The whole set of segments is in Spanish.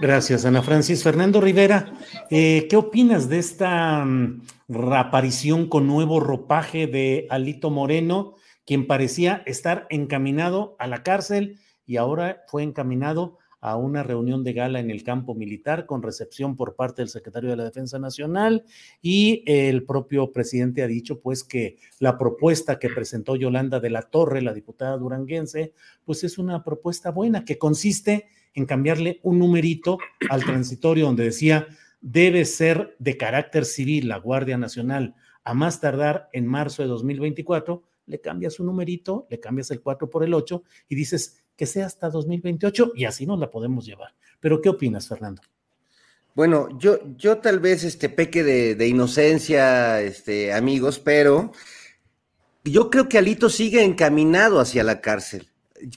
Gracias, Ana Francis. Fernando Rivera, eh, ¿qué opinas de esta um, reaparición con nuevo ropaje de Alito Moreno, quien parecía estar encaminado a la cárcel y ahora fue encaminado a una reunión de gala en el campo militar con recepción por parte del secretario de la Defensa Nacional y el propio presidente ha dicho pues que la propuesta que presentó Yolanda de la Torre, la diputada duranguense, pues es una propuesta buena que consiste en cambiarle un numerito al transitorio donde decía debe ser de carácter civil la Guardia Nacional a más tardar en marzo de 2024, le cambias un numerito, le cambias el 4 por el 8 y dices que sea hasta 2028 y así nos la podemos llevar. Pero ¿qué opinas, Fernando? Bueno, yo, yo tal vez este peque de, de inocencia, este, amigos, pero yo creo que Alito sigue encaminado hacia la cárcel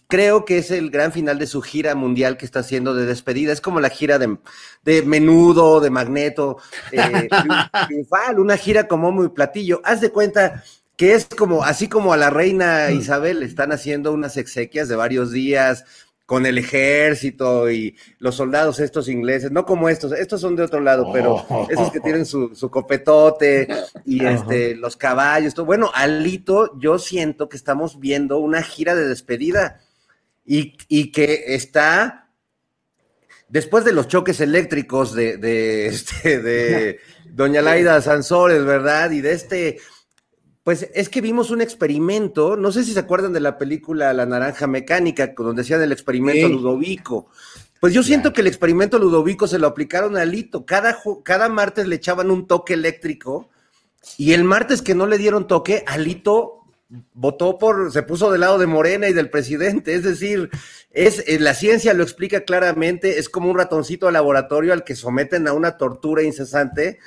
creo que es el gran final de su gira mundial que está haciendo de despedida. Es como la gira de, de Menudo, de Magneto, eh, triunfal, una gira como muy platillo. Haz de cuenta que es como, así como a la reina mm. Isabel le están haciendo unas exequias de varios días con el ejército y los soldados estos ingleses, no como estos, estos son de otro lado, pero esos que tienen su, su copetote y este, los caballos, todo. Bueno, Alito, yo siento que estamos viendo una gira de despedida y, y que está, después de los choques eléctricos de, de, este, de Doña Laida Sansores, ¿verdad? Y de este pues es que vimos un experimento, no sé si se acuerdan de la película La Naranja Mecánica, donde decían el experimento Ludovico. Pues yo siento que el experimento Ludovico se lo aplicaron a Lito. Cada, cada martes le echaban un toque eléctrico y el martes que no le dieron toque, Alito votó por, se puso del lado de Morena y del presidente. Es decir, es, eh, la ciencia lo explica claramente, es como un ratoncito de laboratorio al que someten a una tortura incesante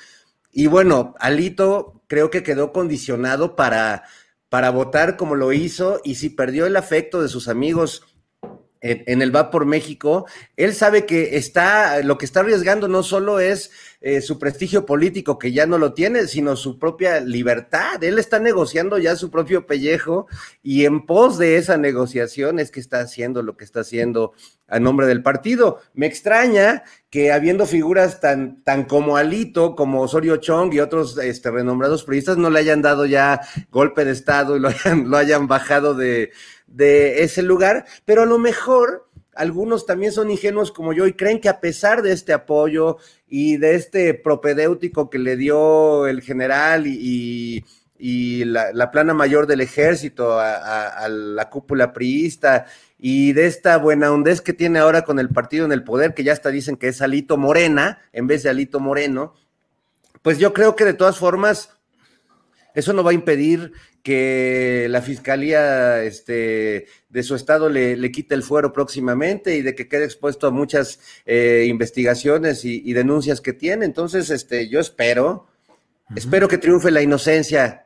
y bueno, Alito creo que quedó condicionado para, para votar como lo hizo y si perdió el afecto de sus amigos en, el Va por México, él sabe que está, lo que está arriesgando no solo es eh, su prestigio político, que ya no lo tiene, sino su propia libertad. Él está negociando ya su propio pellejo y en pos de esa negociación es que está haciendo lo que está haciendo a nombre del partido. Me extraña que habiendo figuras tan, tan como Alito, como Osorio Chong y otros este, renombrados periodistas, no le hayan dado ya golpe de Estado y lo hayan, lo hayan bajado de, de ese lugar, pero a lo mejor algunos también son ingenuos como yo y creen que a pesar de este apoyo y de este propedéutico que le dio el general y, la, plana mayor del ejército a, la cúpula priista. Y de esta buena hondez que tiene ahora con el partido en el poder, que ya hasta dicen que es Alito Morena en vez de Alito Moreno, pues yo creo que de todas formas eso no va a impedir que la fiscalía este, de su estado le, quite el fuero próximamente y de que quede expuesto a muchas eh, investigaciones y, denuncias que tiene. Entonces, este, yo espero, espero que triunfe la inocencia